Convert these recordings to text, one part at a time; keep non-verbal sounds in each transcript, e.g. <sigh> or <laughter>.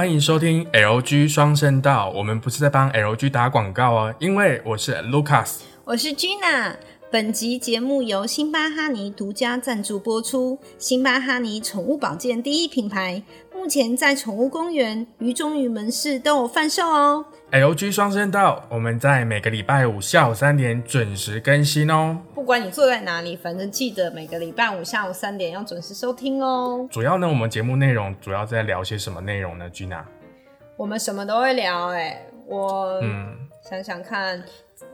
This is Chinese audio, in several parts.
欢迎收听 LG 双声道。我们不是在帮 LG 打广告哦，因为我是 Lucas，我是 Gina。本集节目由辛巴哈尼独家赞助播出。辛巴哈尼宠物保健第一品牌，目前在宠物公园、鱼中鱼门市都有贩售哦。LG 双声道，我们在每个礼拜五下午三点准时更新哦。不管你坐在哪里，反正记得每个礼拜五下午三点要准时收听哦。主要呢，我们节目内容主要在聊些什么内容呢？Gina，我们什么都会聊哎，我嗯想想看。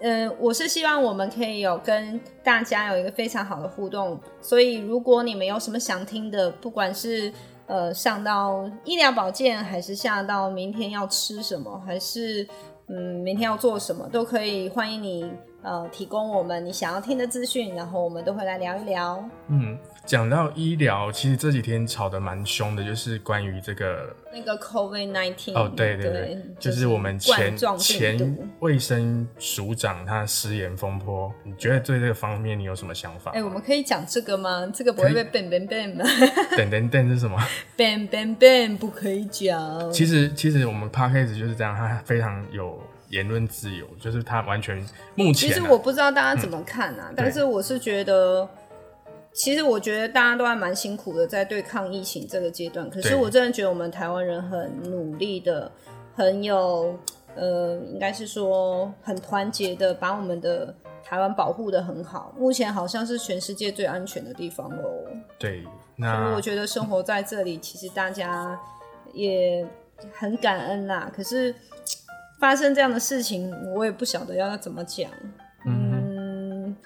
嗯，我是希望我们可以有跟大家有一个非常好的互动，所以如果你们有什么想听的，不管是呃上到医疗保健，还是下到明天要吃什么，还是嗯明天要做什么，都可以欢迎你呃提供我们你想要听的资讯，然后我们都会来聊一聊。嗯。讲到医疗，其实这几天吵得蛮凶的，就是关于这个那个 COVID nineteen。哦，对对对，就是我们前前卫生署长他失言风波，你觉得对这个方面你有什么想法？哎，我们可以讲这个吗？这个不会被 ban ban ban 吗？等等等是什么？ban ban ban 不可以讲。其实其实我们 p a r k a s 就是这样，他非常有言论自由，就是他完全目前。其实我不知道大家怎么看啊，但是我是觉得。其实我觉得大家都还蛮辛苦的，在对抗疫情这个阶段。可是我真的觉得我们台湾人很努力的，很有呃，应该是说很团结的，把我们的台湾保护的很好。目前好像是全世界最安全的地方喽。对，那我觉得生活在这里，其实大家也很感恩啦。可是发生这样的事情，我也不晓得要怎么讲。嗯，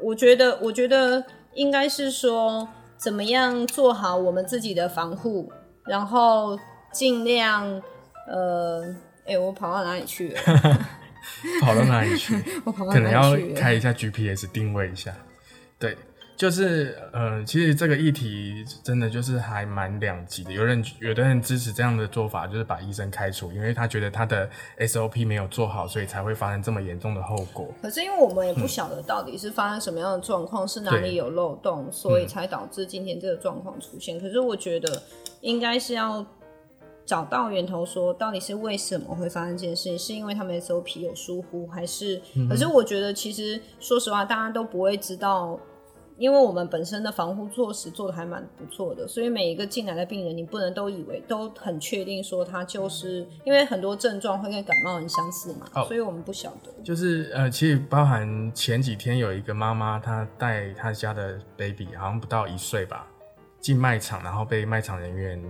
我觉得，我觉得。应该是说，怎么样做好我们自己的防护，然后尽量，呃，哎，我跑到哪里去了？<laughs> 跑到哪里去？<laughs> 我跑到哪里可能要开一下 GPS 定位一下，对。就是，呃，其实这个议题真的就是还蛮两极的。有人有的人支持这样的做法，就是把医生开除，因为他觉得他的 SOP 没有做好，所以才会发生这么严重的后果。可是因为我们也不晓得到底是发生什么样的状况，是哪里有漏洞，所以才导致今天这个状况出现。可是我觉得应该是要找到源头，说到底是为什么会发生这件事情，是因为他们 SOP 有疏忽，还是？可是我觉得其实说实话，大家都不会知道。因为我们本身的防护措施做的还蛮不错的，所以每一个进来的病人，你不能都以为都很确定说他就是因为很多症状会跟感冒很相似嘛，所以我们不晓得。就是呃，其实包含前几天有一个妈妈，她带她家的 baby，好像不到一岁吧，进卖场，然后被卖场人员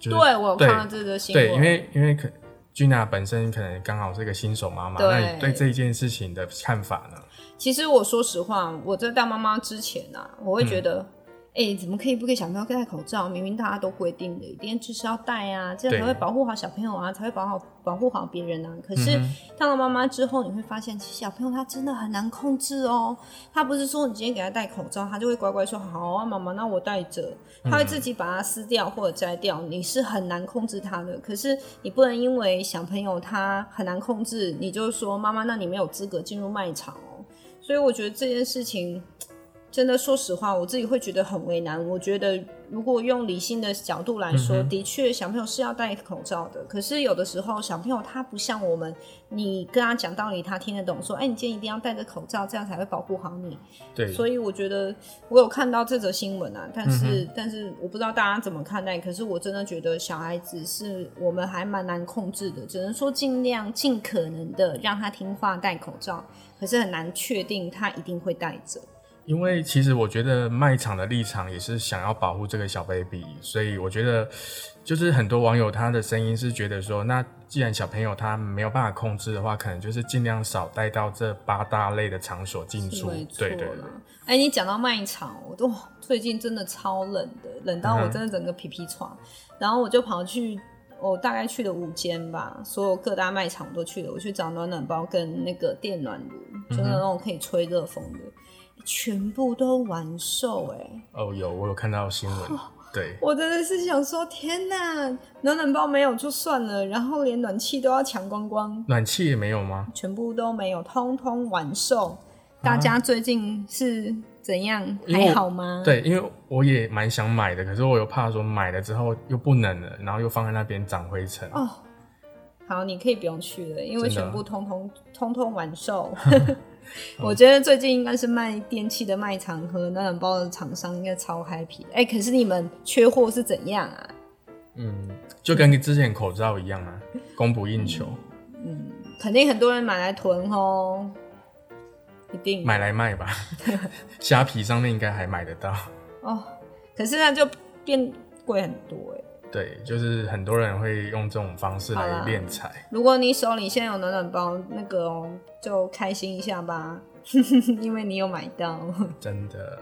就对我有看到这个新闻，对，因为因为可君娜本身可能刚好是一个新手妈妈，那你对这一件事情的看法呢？其实我说实话，我在当妈妈之前啊，我会觉得，哎，怎么可以不给小朋友戴口罩？明明大家都规定的，一定就是要戴啊，这样才会保护好小朋友啊，才会保好保护好别人啊。可是当了妈妈之后，你会发现，其实小朋友他真的很难控制哦。他不是说你今天给他戴口罩，他就会乖乖说好啊，妈妈，那我戴着。他会自己把它撕掉或者摘掉，你是很难控制他的。可是你不能因为小朋友他很难控制，你就说妈妈，那你没有资格进入卖场哦。所以我觉得这件事情真的，说实话，我自己会觉得很为难。我觉得如果用理性的角度来说，的确小朋友是要戴口罩的。可是有的时候小朋友他不像我们，你跟他讲道理，他听得懂。说，哎，你今天一定要戴着口罩，这样才会保护好你。对。所以我觉得我有看到这则新闻啊，但是但是我不知道大家怎么看待。可是我真的觉得小孩子是我们还蛮难控制的，只能说尽量尽可能的让他听话戴口罩。可是很难确定他一定会戴着，因为其实我觉得卖场的立场也是想要保护这个小 baby，所以我觉得就是很多网友他的声音是觉得说，那既然小朋友他没有办法控制的话，可能就是尽量少带到这八大类的场所进出。对对对。哎，你讲到卖场，我都最近真的超冷的，冷到我真的整个皮皮床，然后我就跑去。我大概去了五间吧，所有各大卖场都去了。我去找暖暖包跟那个电暖炉，就是那种可以吹热风的，全部都完售哎。哦，有我有看到新闻，对。我真的是想说，天哪，暖暖包没有就算了，然后连暖气都要抢光光。暖气也没有吗？全部都没有，通通完售。大家最近是。怎样？还好吗？，对，因为我也蛮想买的，可是我又怕说买了之后又不冷了，然后又放在那边长灰尘。哦，好，你可以不用去了，因为全部通通通通完售。<laughs> <laughs> <laughs> <laughs> 我觉得最近应该是卖电器的卖场和暖暖包的厂商应该超 happy。哎、可是你们缺货是怎样啊？嗯，就跟之前口罩一样啊，供不应求，嗯肯定很多人买来囤哦，一定买来卖吧。<laughs> 虾皮上面应该还买得到。哦。可是那就变贵很多哎。对，就是很多人会用这种方式来好啦敛财。如果你手里现在有暖暖包，那个哦，就开心一下吧，<laughs> 因为你有买到。<laughs> 真的。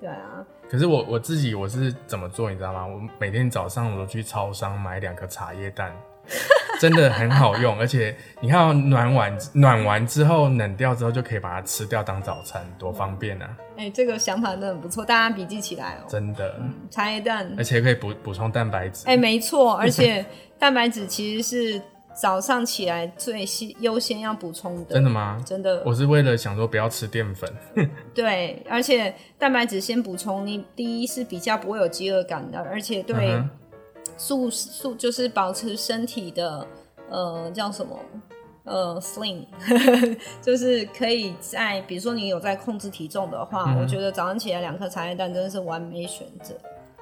对啊，可是我我自己我是怎么做，你知道吗？我每天早上我都去超商买两个茶叶蛋，<laughs> 真的很好用，而且你看哦暖完暖完之后冷掉之后就可以把它吃掉当早餐，多方便啊！哎、这个想法真的很不错，大家笔记起来哦。真的，茶叶蛋而且可以补补充蛋白质。哎、没错，<laughs> 而且蛋白质其实是早上起来最先优先要补充的。真的吗？真的，我是为了想说不要吃淀粉，<laughs> 对，而且蛋白质先补充，你第一是比较不会有饥饿感的，而且对素素就是保持身体的呃叫什么呃 slim，<laughs> 就是可以在比如说你有在控制体重的话，嗯我觉得早上起来两颗茶叶蛋真的是完美选择。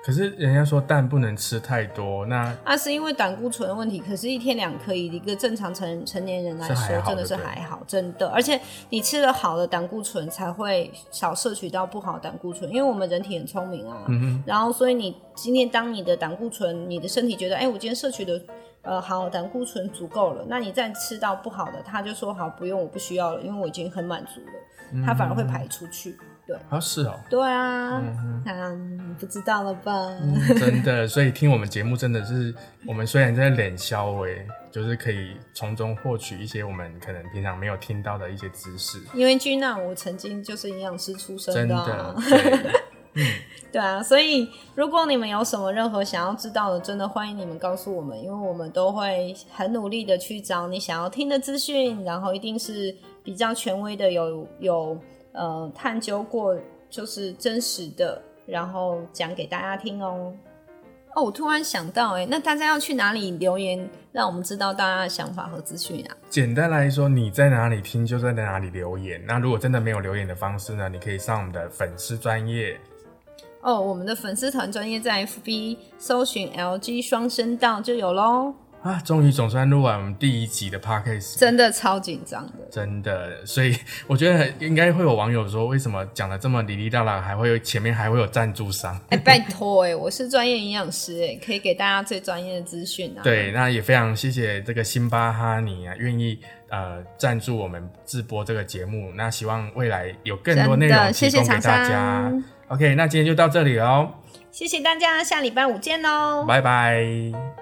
可是人家说蛋不能吃太多，那那是因为胆固醇的问题，可是，一天两颗，以一个正常成成年人来说，真的是还好，真的。而且你吃了好的胆固醇，才会少摄取到不好的胆固醇，因为我们人体很聪明啊。嗯然后，所以你今天当你的胆固醇，你的身体觉得，哎、我今天摄取的呃好胆固醇足够了，那你再吃到不好的，他就说好，不用，我不需要了，因为我已经很满足了，他反而会排出去。对，啊是哦、对啊，啊，你不知道了吧？嗯真的，所以听我们节目真的是，我们虽然在脸消微，就是可以从中获取一些我们可能平常没有听到的一些知识，因为君娜，我曾经就是营养师出身的啊、的，<laughs> 对。对啊，所以如果你们有什么任何想要知道的，真的欢迎你们告诉我们，因为我们都会很努力的去找你想要听的资讯，然后一定是比较权威的，有有呃探究过，就是真实的，然后讲给大家听哦。哦，我突然想到、哎，那大家要去哪里留言，让我们知道大家的想法和资讯啊？简单来说，你在哪里听就在哪里留言。那如果真的没有留言的方式呢，你可以上我们的粉丝专业。哦，我们的粉丝团专业在 FB 搜寻 LG 双声道就有喽，啊，终于总算录完我们第一集的 podcast，真的超紧张的。真的，所以我觉得应该会有网友说，为什么讲的这么哩哩啦啦，还会有前面还会有赞助商？哎、拜托哎、我是专业营养师哎，可以给大家最专业的资讯啊。，对，那也非常谢谢这个辛巴哈尼啊，愿意呃赞助我们直播这个节目。那希望未来有更多内容提供给大家商。OK，那今天就到这里喽，谢谢大家，下礼拜五见喽。拜拜。